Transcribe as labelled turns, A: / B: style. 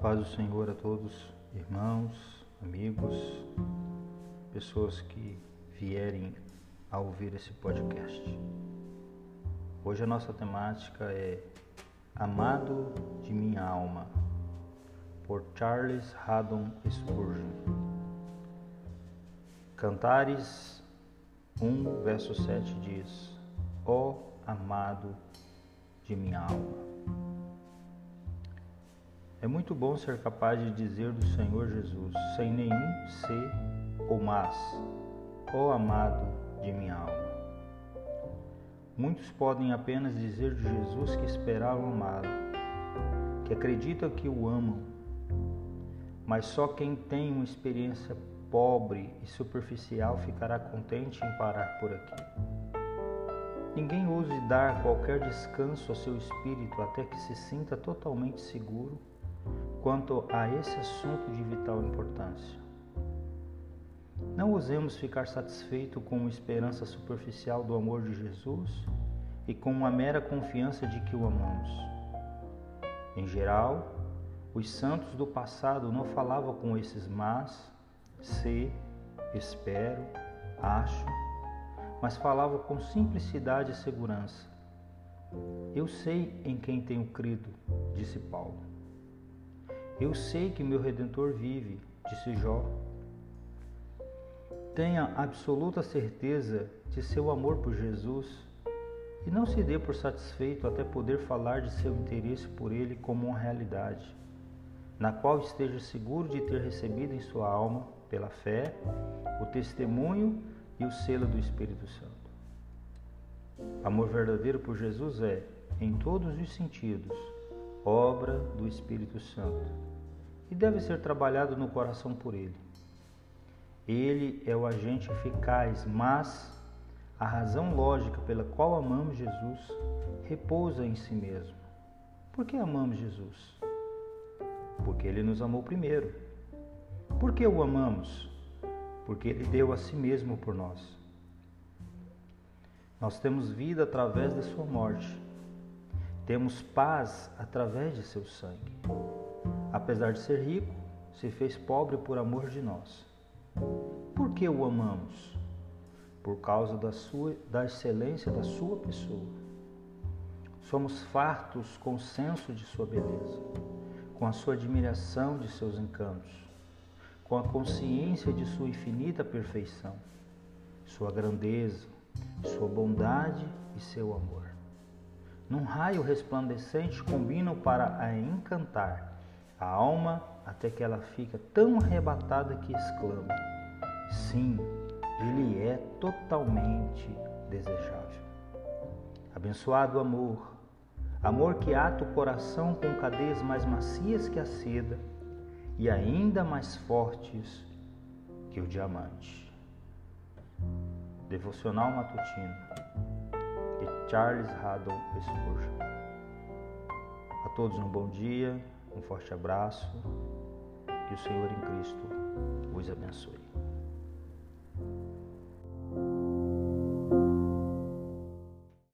A: Paz do Senhor a todos, irmãos, amigos, pessoas que vierem a ouvir esse podcast. Hoje a nossa temática é Amado de minha alma, por Charles Haddon Spurgeon. Cantares 1, verso 7 diz: Ó oh, amado de minha alma. É muito bom ser capaz de dizer do Senhor Jesus, sem nenhum ser ou mas, ó oh, amado de minha alma. Muitos podem apenas dizer de Jesus que esperavam amá-lo, que acreditam que o amam, mas só quem tem uma experiência pobre e superficial ficará contente em parar por aqui. Ninguém ouse dar qualquer descanso ao seu espírito até que se sinta totalmente seguro quanto a esse assunto de vital importância. Não ousemos ficar satisfeito com uma esperança superficial do amor de Jesus e com uma mera confiança de que o amamos. Em geral, os santos do passado não falavam com esses mas sei, espero, acho, mas falava com simplicidade e segurança. Eu sei em quem tenho crido, disse Paulo. Eu sei que meu redentor vive, disse Jó. Tenha absoluta certeza de seu amor por Jesus e não se dê por satisfeito até poder falar de seu interesse por ele como uma realidade, na qual esteja seguro de ter recebido em sua alma pela fé, o testemunho e o selo do Espírito Santo. Amor verdadeiro por Jesus é, em todos os sentidos, obra do Espírito Santo e deve ser trabalhado no coração por Ele. Ele é o agente eficaz, mas a razão lógica pela qual amamos Jesus repousa em si mesmo. Por que amamos Jesus? Porque Ele nos amou primeiro. Por que o amamos? Porque ele deu a si mesmo por nós. Nós temos vida através de sua morte. Temos paz através de seu sangue. Apesar de ser rico, se fez pobre por amor de nós. Por que o amamos? Por causa da, sua, da excelência da sua pessoa. Somos fartos com o senso de sua beleza, com a sua admiração de seus encantos com a consciência de sua infinita perfeição, sua grandeza, sua bondade e seu amor. Num raio resplandecente combinam para a encantar a alma até que ela fica tão arrebatada que exclama: Sim, ele é totalmente desejável. Abençoado amor, amor que ata o coração com cadeias mais macias que a seda e ainda mais fortes que o diamante. Devocional Matutino Charles Haddon Spurgeon. A todos um bom dia, um forte abraço, que o Senhor em Cristo os abençoe.